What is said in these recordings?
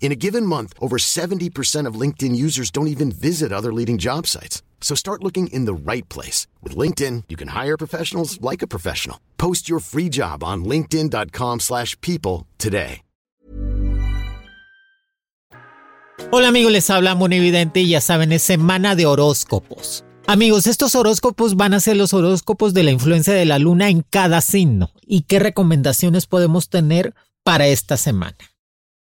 In a given month, over 70% of LinkedIn users don't even visit other leading job sites. So start looking in the right place. With LinkedIn, you can hire professionals like a professional. Post your free job on linkedin.com slash people today. Hola amigos, les habla Monividente y ya saben, es semana de horóscopos. Amigos, estos horóscopos van a ser los horóscopos de la influencia de la luna en cada signo. ¿Y qué recomendaciones podemos tener para esta semana?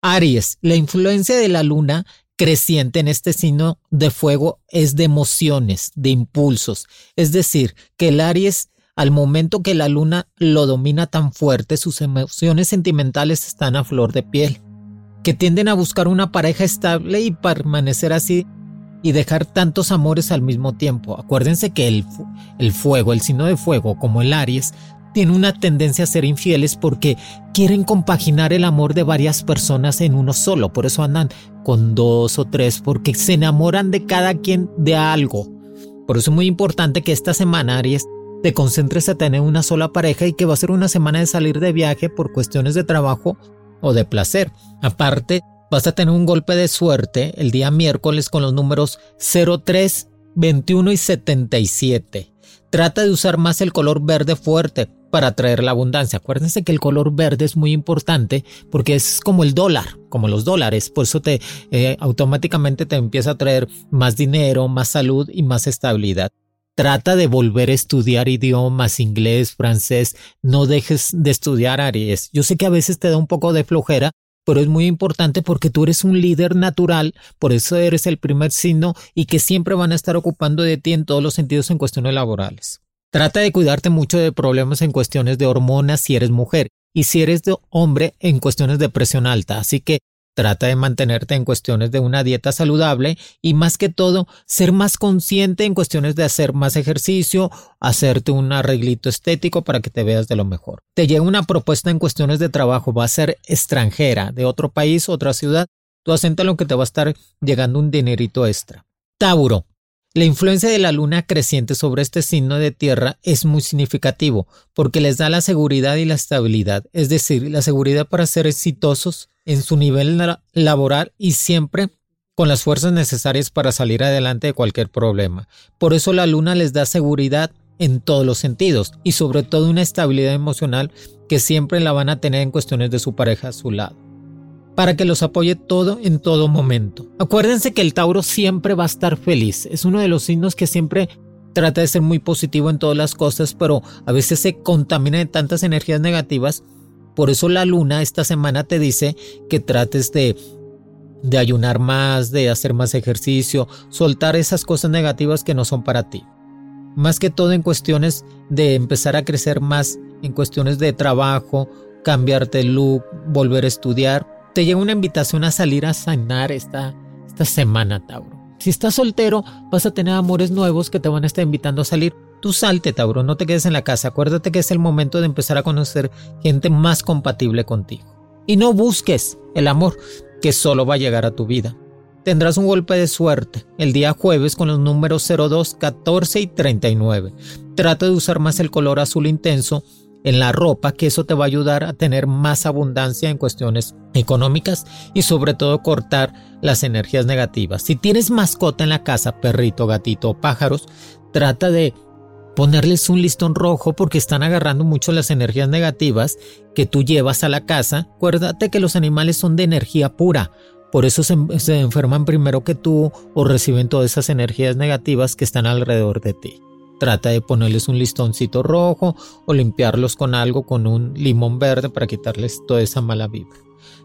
Aries, la influencia de la luna creciente en este signo de fuego es de emociones, de impulsos. Es decir, que el Aries, al momento que la luna lo domina tan fuerte, sus emociones sentimentales están a flor de piel, que tienden a buscar una pareja estable y permanecer así y dejar tantos amores al mismo tiempo. Acuérdense que el, el fuego, el signo de fuego, como el Aries, tiene una tendencia a ser infieles porque quieren compaginar el amor de varias personas en uno solo. Por eso andan con dos o tres, porque se enamoran de cada quien de algo. Por eso es muy importante que esta semana, Aries, te concentres a tener una sola pareja y que va a ser una semana de salir de viaje por cuestiones de trabajo o de placer. Aparte, vas a tener un golpe de suerte el día miércoles con los números 03, 21 y 77. Trata de usar más el color verde fuerte para atraer la abundancia. Acuérdense que el color verde es muy importante porque es como el dólar, como los dólares. Por eso te eh, automáticamente te empieza a traer más dinero, más salud y más estabilidad. Trata de volver a estudiar idiomas, inglés, francés. No dejes de estudiar Aries. Yo sé que a veces te da un poco de flojera, pero es muy importante porque tú eres un líder natural, por eso eres el primer signo y que siempre van a estar ocupando de ti en todos los sentidos en cuestiones laborales. Trata de cuidarte mucho de problemas en cuestiones de hormonas si eres mujer y si eres de hombre en cuestiones de presión alta, así que Trata de mantenerte en cuestiones de una dieta saludable y más que todo ser más consciente en cuestiones de hacer más ejercicio, hacerte un arreglito estético para que te veas de lo mejor. Te llega una propuesta en cuestiones de trabajo, va a ser extranjera, de otro país, otra ciudad, tú lo que te va a estar llegando un dinerito extra. Tauro, la influencia de la luna creciente sobre este signo de tierra es muy significativo porque les da la seguridad y la estabilidad, es decir, la seguridad para ser exitosos en su nivel laboral y siempre con las fuerzas necesarias para salir adelante de cualquier problema. Por eso la luna les da seguridad en todos los sentidos y sobre todo una estabilidad emocional que siempre la van a tener en cuestiones de su pareja a su lado para que los apoye todo en todo momento. Acuérdense que el Tauro siempre va a estar feliz, es uno de los signos que siempre trata de ser muy positivo en todas las cosas, pero a veces se contamina de tantas energías negativas. Por eso la luna esta semana te dice que trates de de ayunar más, de hacer más ejercicio, soltar esas cosas negativas que no son para ti. Más que todo en cuestiones de empezar a crecer más, en cuestiones de trabajo, cambiarte el look, volver a estudiar, te llega una invitación a salir a sanar esta, esta semana, Tauro. Si estás soltero, vas a tener amores nuevos que te van a estar invitando a salir. Tú salte, Tauro, no te quedes en la casa. Acuérdate que es el momento de empezar a conocer gente más compatible contigo. Y no busques el amor que solo va a llegar a tu vida. Tendrás un golpe de suerte el día jueves con los números 02, 14 y 39. Trata de usar más el color azul intenso en la ropa, que eso te va a ayudar a tener más abundancia en cuestiones económicas y sobre todo cortar las energías negativas. Si tienes mascota en la casa, perrito, gatito o pájaros, trata de ponerles un listón rojo porque están agarrando mucho las energías negativas que tú llevas a la casa. Acuérdate que los animales son de energía pura. Por eso se, se enferman primero que tú o reciben todas esas energías negativas que están alrededor de ti. Trata de ponerles un listoncito rojo o limpiarlos con algo con un limón verde para quitarles toda esa mala vibra.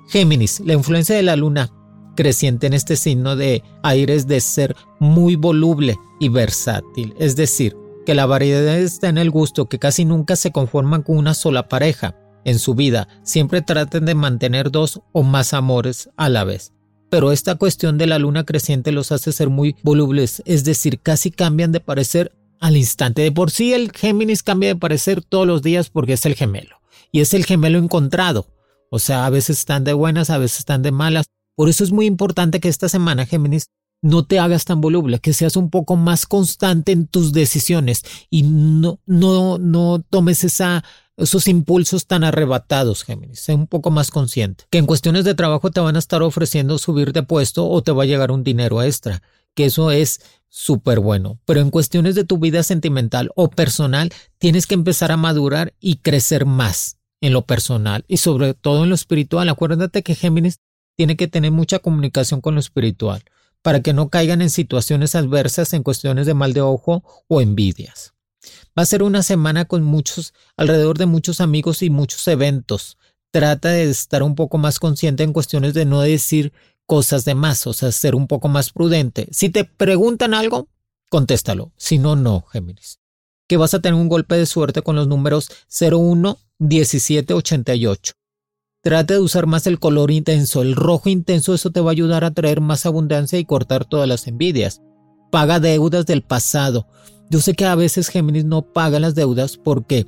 Géminis, la influencia de la luna creciente en este signo de aires de ser muy voluble y versátil, es decir, que la variedad está en el gusto, que casi nunca se conforman con una sola pareja en su vida, siempre traten de mantener dos o más amores a la vez. pero esta cuestión de la luna creciente los hace ser muy volubles, es decir, casi cambian de parecer al instante. De por sí el Géminis cambia de parecer todos los días porque es el gemelo, y es el gemelo encontrado. O sea, a veces están de buenas, a veces están de malas. Por eso es muy importante que esta semana, Géminis, no te hagas tan voluble, que seas un poco más constante en tus decisiones y no, no, no tomes esa, esos impulsos tan arrebatados, Géminis. Sé un poco más consciente. Que en cuestiones de trabajo te van a estar ofreciendo subir de puesto o te va a llegar un dinero extra, que eso es súper bueno. Pero en cuestiones de tu vida sentimental o personal, tienes que empezar a madurar y crecer más en lo personal y sobre todo en lo espiritual. Acuérdate que Géminis tiene que tener mucha comunicación con lo espiritual para que no caigan en situaciones adversas en cuestiones de mal de ojo o envidias. Va a ser una semana con muchos, alrededor de muchos amigos y muchos eventos. Trata de estar un poco más consciente en cuestiones de no decir cosas de más, o sea, ser un poco más prudente. Si te preguntan algo, contéstalo. Si no, no, Géminis. Que vas a tener un golpe de suerte con los números 01 1788. Trata de usar más el color intenso, el rojo intenso, eso te va a ayudar a traer más abundancia y cortar todas las envidias. Paga deudas del pasado. Yo sé que a veces Géminis no paga las deudas porque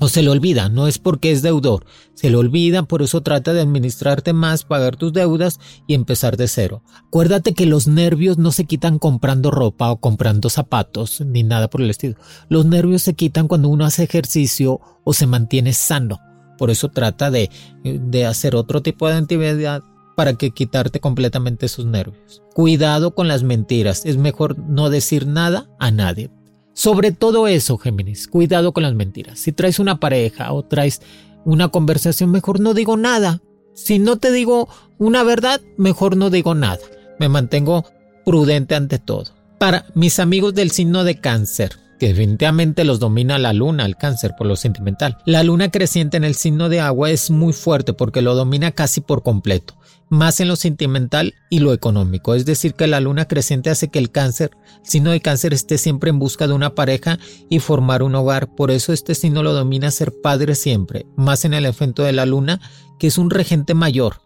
o se le olvida, no es porque es deudor, se le olvida, por eso trata de administrarte más, pagar tus deudas y empezar de cero. Acuérdate que los nervios no se quitan comprando ropa o comprando zapatos, ni nada por el estilo. Los nervios se quitan cuando uno hace ejercicio o se mantiene sano. Por eso trata de, de hacer otro tipo de actividad para que quitarte completamente esos nervios. Cuidado con las mentiras, es mejor no decir nada a nadie. Sobre todo eso, Géminis, cuidado con las mentiras. Si traes una pareja o traes una conversación, mejor no digo nada. Si no te digo una verdad, mejor no digo nada. Me mantengo prudente ante todo. Para mis amigos del signo de cáncer, que definitivamente los domina la luna, el cáncer, por lo sentimental. La luna creciente en el signo de agua es muy fuerte porque lo domina casi por completo, más en lo sentimental y lo económico. Es decir, que la luna creciente hace que el cáncer, el signo de cáncer, esté siempre en busca de una pareja y formar un hogar. Por eso este signo lo domina ser padre siempre, más en el efecto de la luna, que es un regente mayor,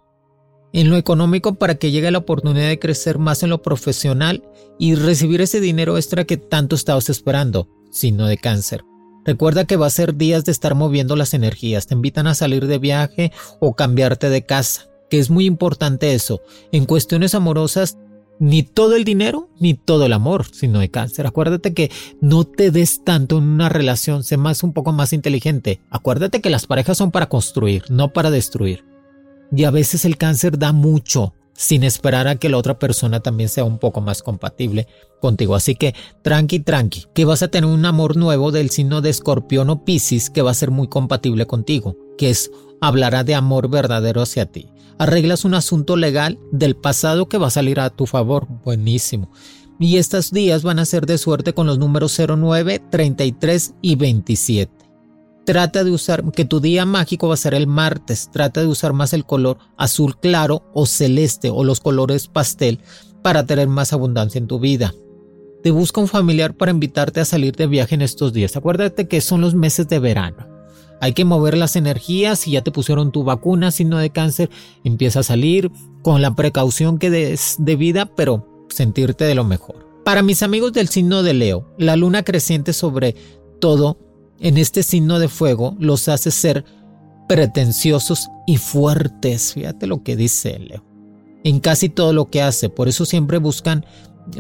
en lo económico para que llegue la oportunidad de crecer más en lo profesional y recibir ese dinero extra que tanto estabas esperando, sino de cáncer. Recuerda que va a ser días de estar moviendo las energías, te invitan a salir de viaje o cambiarte de casa, que es muy importante eso. En cuestiones amorosas, ni todo el dinero ni todo el amor, sino de cáncer. Acuérdate que no te des tanto en una relación, sé más un poco más inteligente. Acuérdate que las parejas son para construir, no para destruir. Y a veces el cáncer da mucho sin esperar a que la otra persona también sea un poco más compatible contigo. Así que tranqui, tranqui, que vas a tener un amor nuevo del signo de escorpión o piscis que va a ser muy compatible contigo, que es hablará de amor verdadero hacia ti. Arreglas un asunto legal del pasado que va a salir a tu favor. Buenísimo. Y estos días van a ser de suerte con los números 09, 33 y 27. Trata de usar, que tu día mágico va a ser el martes, trata de usar más el color azul claro o celeste o los colores pastel para tener más abundancia en tu vida. Te busca un familiar para invitarte a salir de viaje en estos días. Acuérdate que son los meses de verano. Hay que mover las energías. Si ya te pusieron tu vacuna, signo de cáncer, empieza a salir con la precaución que es debida, pero sentirte de lo mejor. Para mis amigos del signo de Leo, la luna creciente sobre todo en este signo de fuego los hace ser pretenciosos y fuertes. Fíjate lo que dice Leo. En casi todo lo que hace. Por eso siempre buscan,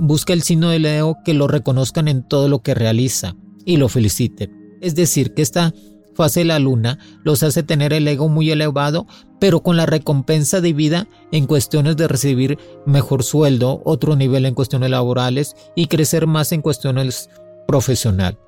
busca el signo de Leo que lo reconozcan en todo lo que realiza y lo feliciten. Es decir, que esta fase de la luna los hace tener el ego muy elevado, pero con la recompensa de vida en cuestiones de recibir mejor sueldo, otro nivel en cuestiones laborales y crecer más en cuestiones profesional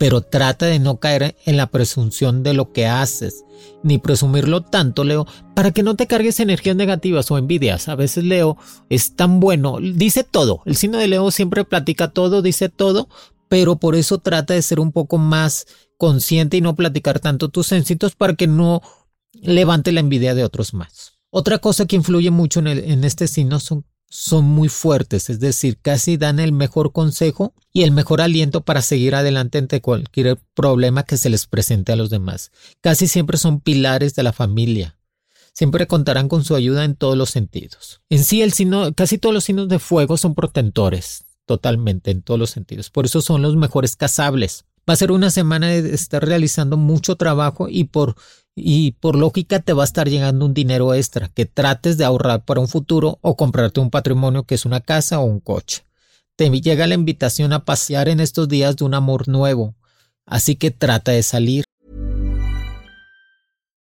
pero trata de no caer en la presunción de lo que haces, ni presumirlo tanto, Leo, para que no te cargues energías negativas o envidias. A veces Leo es tan bueno, dice todo, el signo de Leo siempre platica todo, dice todo, pero por eso trata de ser un poco más consciente y no platicar tanto tus éxitos para que no levante la envidia de otros más. Otra cosa que influye mucho en, en este signo son son muy fuertes, es decir, casi dan el mejor consejo y el mejor aliento para seguir adelante ante cualquier problema que se les presente a los demás. Casi siempre son pilares de la familia. Siempre contarán con su ayuda en todos los sentidos. En sí, el casi todos los signos de fuego son protectores, totalmente, en todos los sentidos. Por eso son los mejores casables. Va a ser una semana de estar realizando mucho trabajo y por, y por lógica te va a estar llegando un dinero extra que trates de ahorrar para un futuro o comprarte un patrimonio que es una casa o un coche. Te llega la invitación a pasear en estos días de un amor nuevo, así que trata de salir.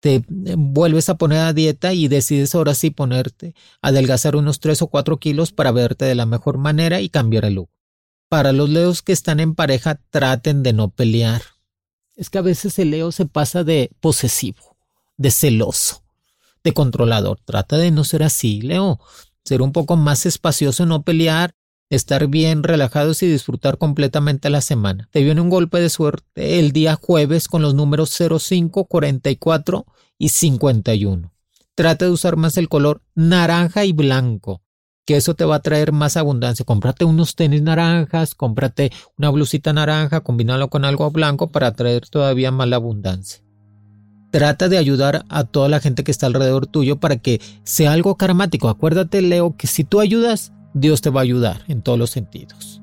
Te vuelves a poner a dieta y decides ahora sí ponerte, adelgazar unos 3 o 4 kilos para verte de la mejor manera y cambiar el look. Para los leos que están en pareja, traten de no pelear. Es que a veces el leo se pasa de posesivo, de celoso, de controlador. Trata de no ser así, Leo. Ser un poco más espacioso, no pelear, estar bien relajados y disfrutar completamente la semana. Te viene un golpe de suerte el día jueves con los números 05, 44 y 51. Trata de usar más el color naranja y blanco, que eso te va a traer más abundancia. Cómprate unos tenis naranjas, cómprate una blusita naranja, combínalo con algo blanco para traer todavía más abundancia. Trata de ayudar a toda la gente que está alrededor tuyo para que sea algo karmático. Acuérdate, Leo, que si tú ayudas, Dios te va a ayudar en todos los sentidos.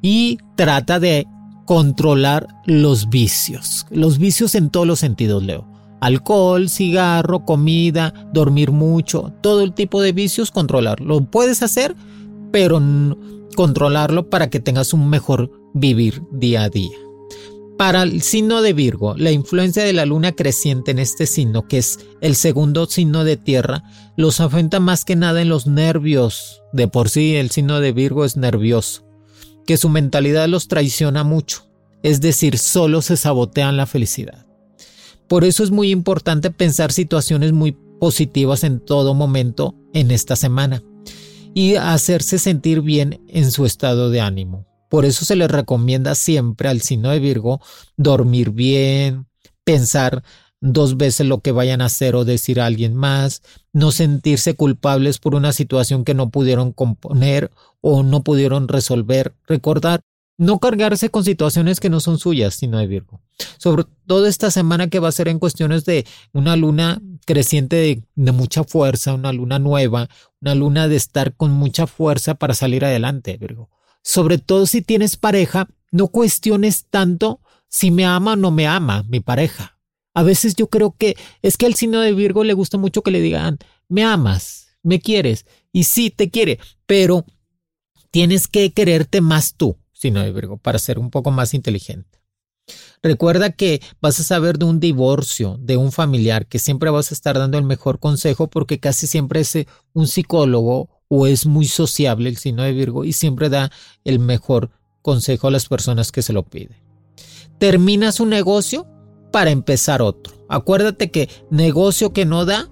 Y trata de controlar los vicios. Los vicios en todos los sentidos, Leo. Alcohol, cigarro, comida, dormir mucho, todo el tipo de vicios, controlarlo. Lo puedes hacer, pero controlarlo para que tengas un mejor vivir día a día. Para el signo de Virgo, la influencia de la luna creciente en este signo, que es el segundo signo de tierra, los afecta más que nada en los nervios. De por sí, el signo de Virgo es nervioso, que su mentalidad los traiciona mucho, es decir, solo se sabotean la felicidad. Por eso es muy importante pensar situaciones muy positivas en todo momento en esta semana y hacerse sentir bien en su estado de ánimo. Por eso se les recomienda siempre al signo de Virgo dormir bien, pensar dos veces lo que vayan a hacer o decir a alguien más, no sentirse culpables por una situación que no pudieron componer o no pudieron resolver, recordar, no cargarse con situaciones que no son suyas, sino de Virgo. Sobre todo esta semana que va a ser en cuestiones de una luna creciente de, de mucha fuerza, una luna nueva, una luna de estar con mucha fuerza para salir adelante, Virgo sobre todo si tienes pareja, no cuestiones tanto si me ama o no me ama mi pareja. A veces yo creo que es que al signo de Virgo le gusta mucho que le digan, me amas, me quieres, y sí te quiere, pero tienes que quererte más tú, signo de Virgo, para ser un poco más inteligente. Recuerda que vas a saber de un divorcio, de un familiar, que siempre vas a estar dando el mejor consejo porque casi siempre es un psicólogo o es muy sociable el signo de Virgo y siempre da el mejor consejo a las personas que se lo piden. Terminas un negocio para empezar otro. Acuérdate que negocio que no da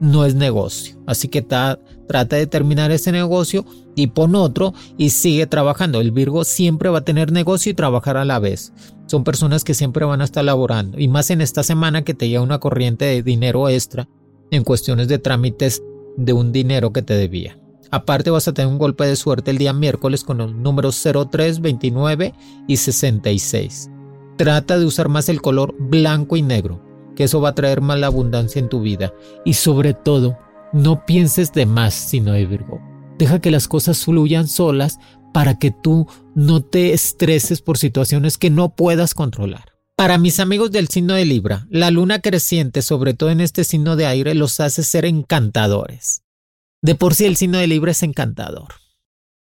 no es negocio. Así que trata de terminar ese negocio y pon otro y sigue trabajando. El Virgo siempre va a tener negocio y trabajar a la vez. Son personas que siempre van a estar laborando. Y más en esta semana que te llega una corriente de dinero extra en cuestiones de trámites de un dinero que te debía. Aparte vas a tener un golpe de suerte el día miércoles con los números 03, 29 y 66. Trata de usar más el color blanco y negro, que eso va a traer más la abundancia en tu vida. Y sobre todo, no pienses de más, sino de Virgo. Deja que las cosas fluyan solas para que tú no te estreses por situaciones que no puedas controlar. Para mis amigos del signo de Libra, la luna creciente, sobre todo en este signo de aire, los hace ser encantadores. De por sí el signo de Libra es encantador.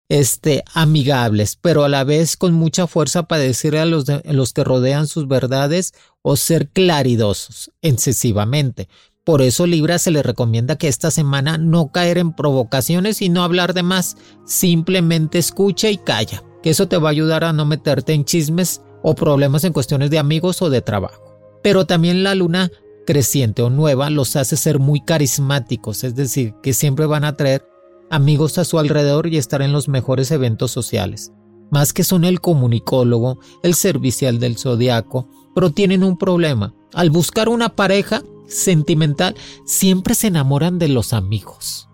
Este, amigables, pero a la vez con mucha fuerza para decirle a los, a los que rodean sus verdades o ser claridosos excesivamente. Por eso Libra se le recomienda que esta semana no caer en provocaciones y no hablar de más, simplemente escucha y calla, que eso te va a ayudar a no meterte en chismes o problemas en cuestiones de amigos o de trabajo. Pero también la luna creciente o nueva los hace ser muy carismáticos, es decir, que siempre van a traer amigos a su alrededor y estar en los mejores eventos sociales. Más que son el comunicólogo, el servicial del zodiaco, pero tienen un problema. Al buscar una pareja sentimental, siempre se enamoran de los amigos.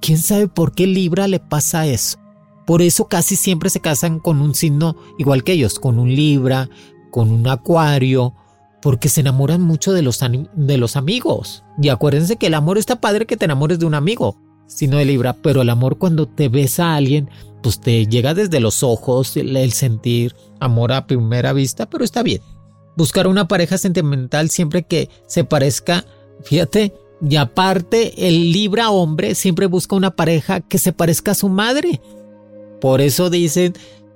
¿Quién sabe por qué Libra le pasa eso? Por eso casi siempre se casan con un signo igual que ellos, con un Libra, con un Acuario, porque se enamoran mucho de los, de los amigos. Y acuérdense que el amor está padre que te enamores de un amigo, sino de Libra, pero el amor cuando te ves a alguien, pues te llega desde los ojos, el sentir amor a primera vista, pero está bien. Buscar una pareja sentimental siempre que se parezca, fíjate, y aparte el Libra hombre siempre busca una pareja que se parezca a su madre. Por eso dicen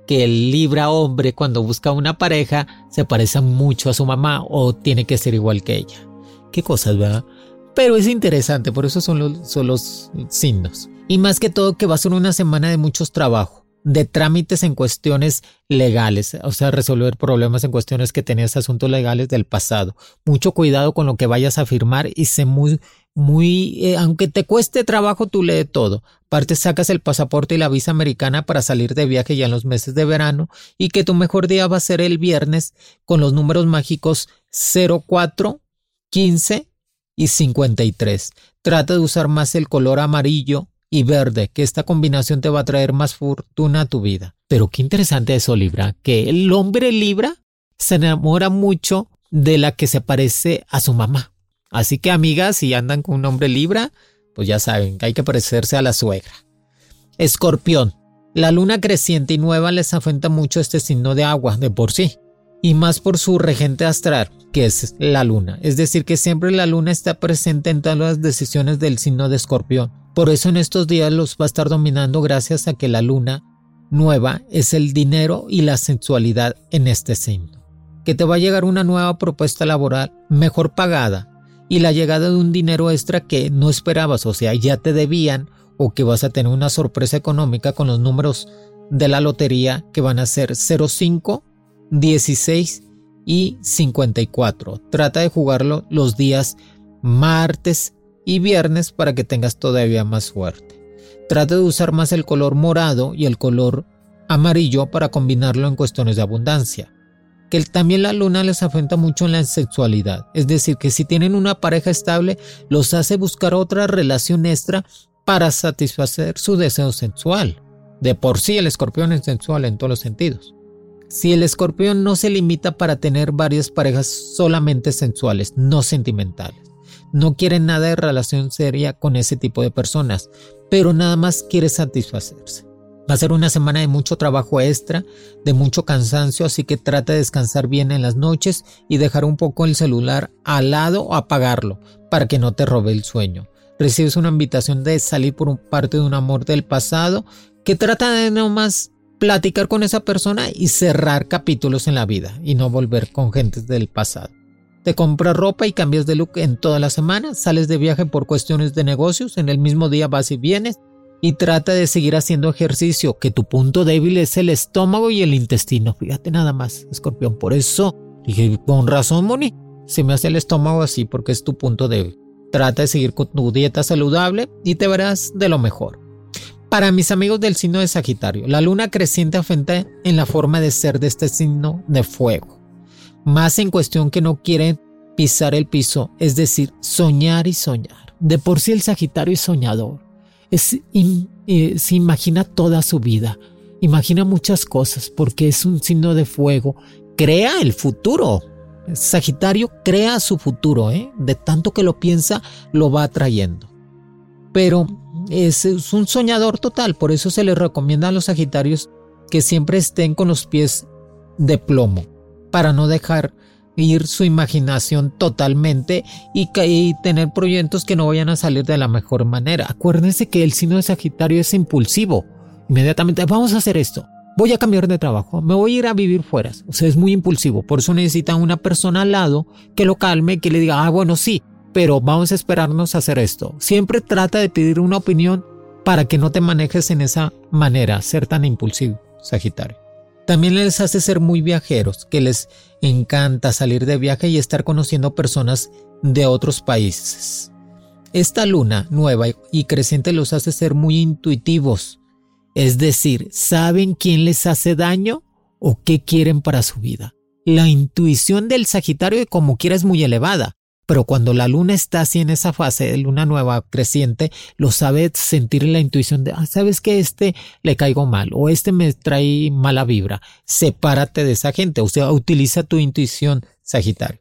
que el Libra hombre cuando busca una pareja se parece mucho a su mamá o tiene que ser igual que ella. Qué cosas, ¿verdad? Pero es interesante, por eso son los, son los signos. Y más que todo que va a ser una semana de muchos trabajos de trámites en cuestiones legales, o sea, resolver problemas en cuestiones que tenías asuntos legales del pasado. Mucho cuidado con lo que vayas a firmar y sé muy, muy, eh, aunque te cueste trabajo, tú lee todo. Aparte, sacas el pasaporte y la visa americana para salir de viaje ya en los meses de verano y que tu mejor día va a ser el viernes con los números mágicos 04, 15 y 53. Trata de usar más el color amarillo y verde, que esta combinación te va a traer más fortuna a tu vida. Pero qué interesante eso, Libra, que el hombre Libra se enamora mucho de la que se parece a su mamá. Así que amigas, si andan con un hombre Libra, pues ya saben que hay que parecerse a la suegra. Escorpión. La luna creciente y nueva les afecta mucho este signo de agua de por sí, y más por su regente astral, que es la luna. Es decir, que siempre la luna está presente en todas las decisiones del signo de escorpión. Por eso en estos días los va a estar dominando gracias a que la luna nueva es el dinero y la sensualidad en este signo. Que te va a llegar una nueva propuesta laboral mejor pagada y la llegada de un dinero extra que no esperabas, o sea, ya te debían o que vas a tener una sorpresa económica con los números de la lotería que van a ser 05, 16 y 54. Trata de jugarlo los días martes y viernes para que tengas todavía más suerte. Trata de usar más el color morado y el color amarillo para combinarlo en cuestiones de abundancia. Que también la luna les afecta mucho en la sexualidad, es decir, que si tienen una pareja estable, los hace buscar otra relación extra para satisfacer su deseo sexual. De por sí el escorpión es sensual en todos los sentidos. Si el escorpión no se limita para tener varias parejas solamente sensuales, no sentimentales no quiere nada de relación seria con ese tipo de personas, pero nada más quiere satisfacerse. Va a ser una semana de mucho trabajo extra, de mucho cansancio, así que trata de descansar bien en las noches y dejar un poco el celular al lado o apagarlo para que no te robe el sueño. Recibes una invitación de salir por parte de un amor del pasado que trata de no más platicar con esa persona y cerrar capítulos en la vida y no volver con gentes del pasado. Te compras ropa y cambias de look en toda la semana, sales de viaje por cuestiones de negocios, en el mismo día vas y vienes y trata de seguir haciendo ejercicio, que tu punto débil es el estómago y el intestino. Fíjate nada más, escorpión. Por eso dije, con razón, Moni, se me hace el estómago así porque es tu punto débil. Trata de seguir con tu dieta saludable y te verás de lo mejor. Para mis amigos del signo de Sagitario, la luna creciente afecta en la forma de ser de este signo de fuego más en cuestión que no quieren pisar el piso, es decir, soñar y soñar. De por sí el Sagitario es soñador, eh, se imagina toda su vida, imagina muchas cosas porque es un signo de fuego crea el futuro. Sagitario crea su futuro, ¿eh? de tanto que lo piensa, lo va atrayendo. Pero es, es un soñador total, por eso se les recomienda a los Sagitarios que siempre estén con los pies de plomo, para no dejar ir su imaginación totalmente y, tener proyectos que no vayan a salir de la mejor manera. Acuérdense que el signo de Sagitario es impulsivo. Inmediatamente, vamos a hacer esto. Voy a cambiar de trabajo, me voy a ir a vivir fuera. O sea, es muy impulsivo. Por eso necesita una persona al lado que lo calme, que le diga, ah, bueno, sí, pero vamos a esperarnos a hacer esto. Siempre trata de pedir una opinión para que no te manejes en esa manera, ser tan impulsivo, Sagitario. También les hace ser muy viajeros, que les encanta salir de viaje y estar conociendo personas de otros países. Esta luna nueva y creciente los hace ser muy intuitivos, es decir, saben quién les hace daño o qué quieren para su vida. La intuición del Sagitario como quiera es muy elevada, pero cuando la luna está así en esa fase de luna nueva creciente, lo sabe sentir la intuición de, ah, sabes que este le caigo mal o este me trae mala vibra. Sepárate de esa gente, o sea, utiliza tu intuición, Sagitario.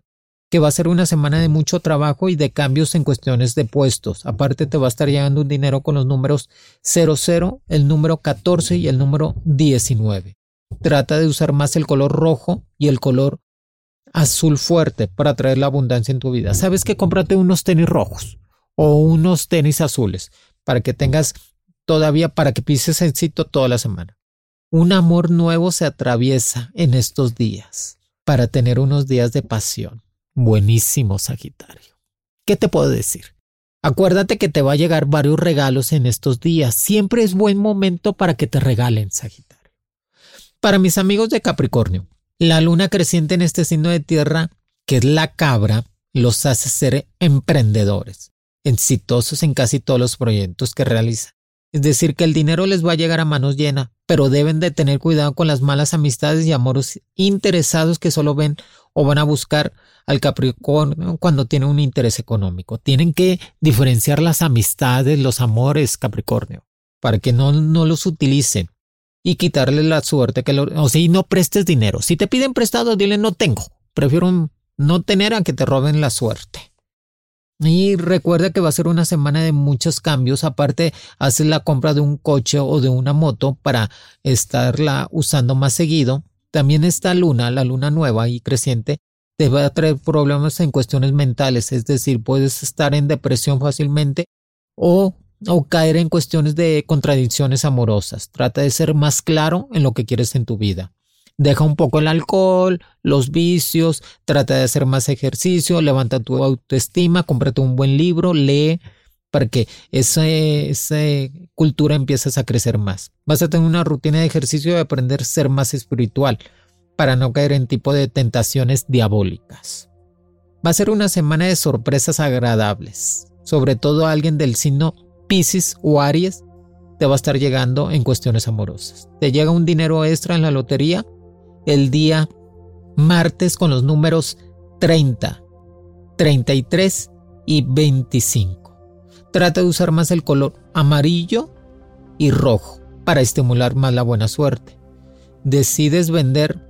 Que va a ser una semana de mucho trabajo y de cambios en cuestiones de puestos. Aparte te va a estar llegando un dinero con los números 00, el número 14 y el número 19. Trata de usar más el color rojo y el color azul fuerte para traer la abundancia en tu vida. Sabes que cómprate unos tenis rojos o unos tenis azules para que tengas todavía para que pises éxito toda la semana. Un amor nuevo se atraviesa en estos días para tener unos días de pasión. Buenísimo, Sagitario. ¿Qué te puedo decir? Acuérdate que te va a llegar varios regalos en estos días. Siempre es buen momento para que te regalen, Sagitario. Para mis amigos de Capricornio, la luna creciente en este signo de tierra, que es la cabra, los hace ser emprendedores, exitosos en casi todos los proyectos que realizan. Es decir, que el dinero les va a llegar a manos llenas, pero deben de tener cuidado con las malas amistades y amores interesados que solo ven o van a buscar al Capricornio cuando tienen un interés económico. Tienen que diferenciar las amistades, los amores Capricornio, para que no, no los utilicen y quitarle la suerte que lo, o sea, no prestes dinero. Si te piden prestado, dile no tengo. Prefiero no tener a que te roben la suerte. Y recuerda que va a ser una semana de muchos cambios. Aparte, haces la compra de un coche o de una moto para estarla usando más seguido. También esta luna, la luna nueva y creciente, te va a traer problemas en cuestiones mentales. Es decir, puedes estar en depresión fácilmente o o caer en cuestiones de contradicciones amorosas. Trata de ser más claro en lo que quieres en tu vida. Deja un poco el alcohol, los vicios, trata de hacer más ejercicio, levanta tu autoestima, cómprate un buen libro, lee para que esa, esa cultura empieces a crecer más. Vas a tener una rutina de ejercicio y aprender a ser más espiritual para no caer en tipo de tentaciones diabólicas. Va a ser una semana de sorpresas agradables, sobre todo a alguien del signo Pisces o Aries te va a estar llegando en cuestiones amorosas. Te llega un dinero extra en la lotería el día martes con los números 30, 33 y 25. Trata de usar más el color amarillo y rojo para estimular más la buena suerte. Decides vender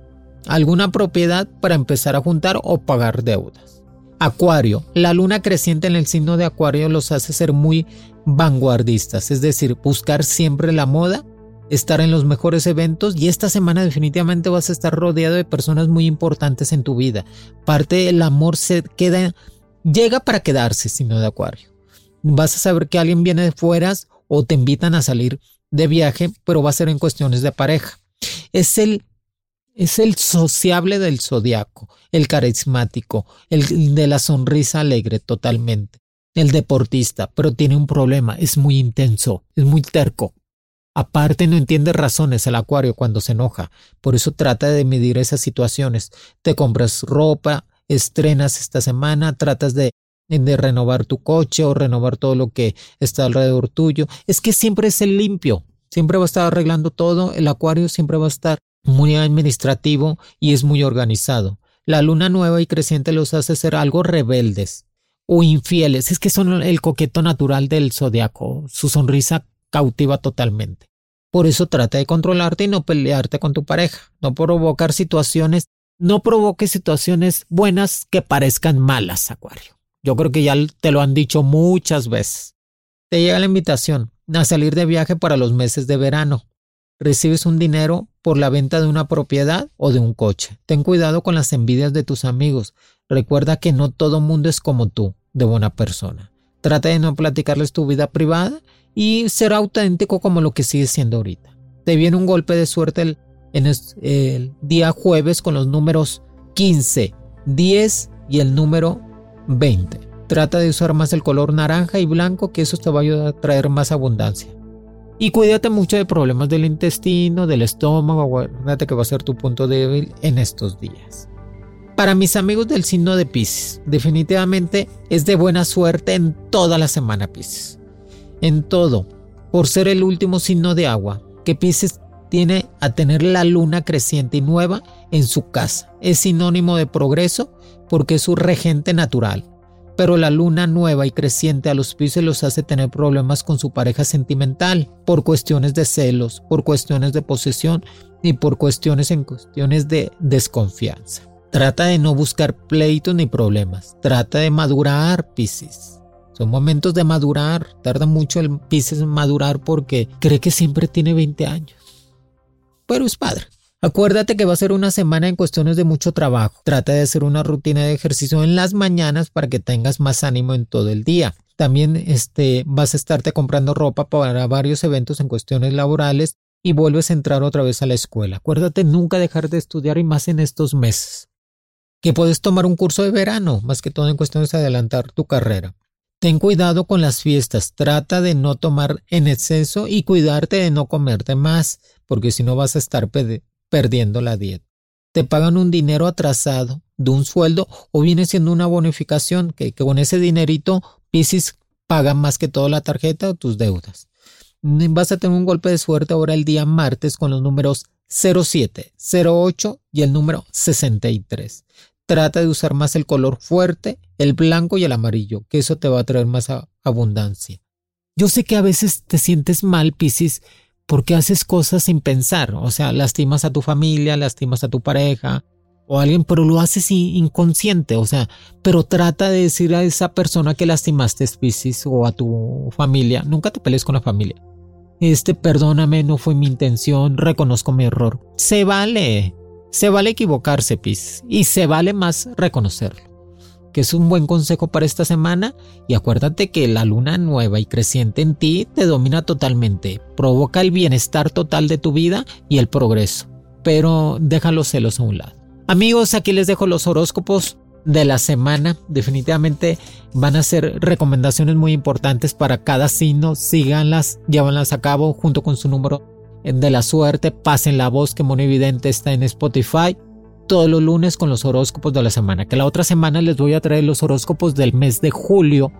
alguna propiedad para empezar a juntar o pagar deudas. Acuario. La luna creciente en el signo de Acuario los hace ser muy vanguardistas, es decir, buscar siempre la moda, estar en los mejores eventos y esta semana definitivamente vas a estar rodeado de personas muy importantes en tu vida. Parte del amor se queda, llega para quedarse, signo de Acuario. Vas a saber que alguien viene de fuera o te invitan a salir de viaje, pero va a ser en cuestiones de pareja. Es el es el sociable del zodiaco, el carismático, el de la sonrisa alegre totalmente, el deportista, pero tiene un problema, es muy intenso, es muy terco. Aparte no entiende razones el acuario cuando se enoja, por eso trata de medir esas situaciones. Te compras ropa, estrenas esta semana, tratas de, de renovar tu coche o renovar todo lo que está alrededor tuyo. Es que siempre es el limpio, siempre va a estar arreglando todo, el acuario siempre va a estar muy administrativo y es muy organizado. La luna nueva y creciente los hace ser algo rebeldes o infieles. Es que son el coqueto natural del zodiaco. Su sonrisa cautiva totalmente. Por eso trata de controlarte y no pelearte con tu pareja, no provocar situaciones No provoque situaciones buenas que parezcan malas, Acuario. Yo creo que ya te lo han dicho muchas veces. Te llega la invitación a salir de viaje para los meses de verano. Recibes un dinero por la venta de una propiedad o de un coche. Ten cuidado con las envidias de tus amigos. Recuerda que no todo mundo es como tú, de buena persona. Trata de no platicarles tu vida privada y ser auténtico como lo que sigues siendo ahorita. Te viene un golpe de suerte el, en el día jueves con los números 15, 10 y el número 20. Trata de usar más el color naranja y blanco, que eso te va a ayudar a traer más abundancia. Y cuídate mucho de problemas del intestino, del estómago, acuérdate que va a ser tu punto débil en estos días. Para mis amigos del signo de Pisces, definitivamente es de buena suerte en toda la semana Pisces. En todo, por ser el último signo de agua, que Pisces tiene a tener la luna creciente y nueva en su casa. Es sinónimo de progreso porque es su regente natural. Pero la luna nueva y creciente a los Pisces los hace tener problemas con su pareja sentimental por cuestiones de celos, por cuestiones de posesión y por cuestiones en cuestiones de desconfianza. Trata de no buscar pleitos ni problemas. Trata de madurar, Pisces. Son momentos de madurar. Tarda mucho el Pisces en madurar porque cree que siempre tiene 20 años pero es padre. Acuérdate que va a ser una semana en cuestiones de mucho trabajo. Trata de hacer una rutina de ejercicio en las mañanas para que tengas más ánimo en todo el día. También este, vas a estarte comprando ropa para varios eventos en cuestiones laborales y vuelves a entrar otra vez a la escuela. Acuérdate nunca dejar de estudiar y más en estos meses. Que puedes tomar un curso de verano, más que todo en cuestiones de adelantar tu carrera. Ten cuidado con las fiestas, trata de no tomar en exceso y cuidarte de no comerte más porque si no vas a estar perdiendo la dieta. Te pagan un dinero atrasado de un sueldo o viene siendo una bonificación que, con ese dinerito Pisces paga más que toda la tarjeta o tus deudas. Vas a tener un golpe de suerte ahora el día martes con los números 07, 08 y el número 63. Trata de usar más el color fuerte, el blanco y el amarillo, que eso te va a traer más abundancia. Yo sé que a veces te sientes mal, Piscis, porque haces cosas sin pensar, o sea, lastimas a tu familia, lastimas a tu pareja o a alguien, pero lo haces inconsciente, o sea, pero trata de decir a esa persona que lastimaste, Piscis, o a tu familia, nunca te pelees con la familia. Este, perdóname, no fue mi intención, reconozco mi error. Se vale, se vale equivocarse, Piscis, y se vale más reconocerlo es un buen consejo para esta semana y acuérdate que la luna nueva y creciente en ti te domina totalmente, provoca el bienestar total de tu vida y el progreso, pero deja los celos a un lado. Amigos, aquí les dejo los horóscopos de la semana. Definitivamente van a ser recomendaciones muy importantes para cada signo. Síganlas, llévanlas a cabo junto con su número de la suerte. Pasen la voz que Mono Evidente está en Spotify todos los lunes con los horóscopos de la semana. Que la otra semana les voy a traer los horóscopos del mes de julio,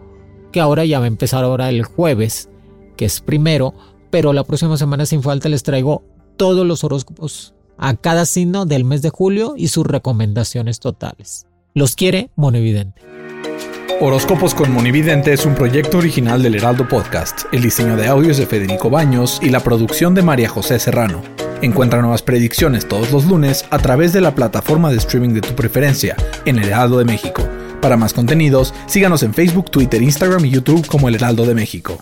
que ahora ya va a empezar ahora el jueves, que es primero, pero la próxima semana sin falta les traigo todos los horóscopos a cada signo del mes de julio y sus recomendaciones totales. Los quiere Monividente. Horóscopos con Monividente es un proyecto original del Heraldo Podcast. El diseño de audios de Federico Baños y la producción de María José Serrano. Encuentra nuevas predicciones todos los lunes a través de la plataforma de streaming de tu preferencia en El Heraldo de México. Para más contenidos, síganos en Facebook, Twitter, Instagram y YouTube como El Heraldo de México.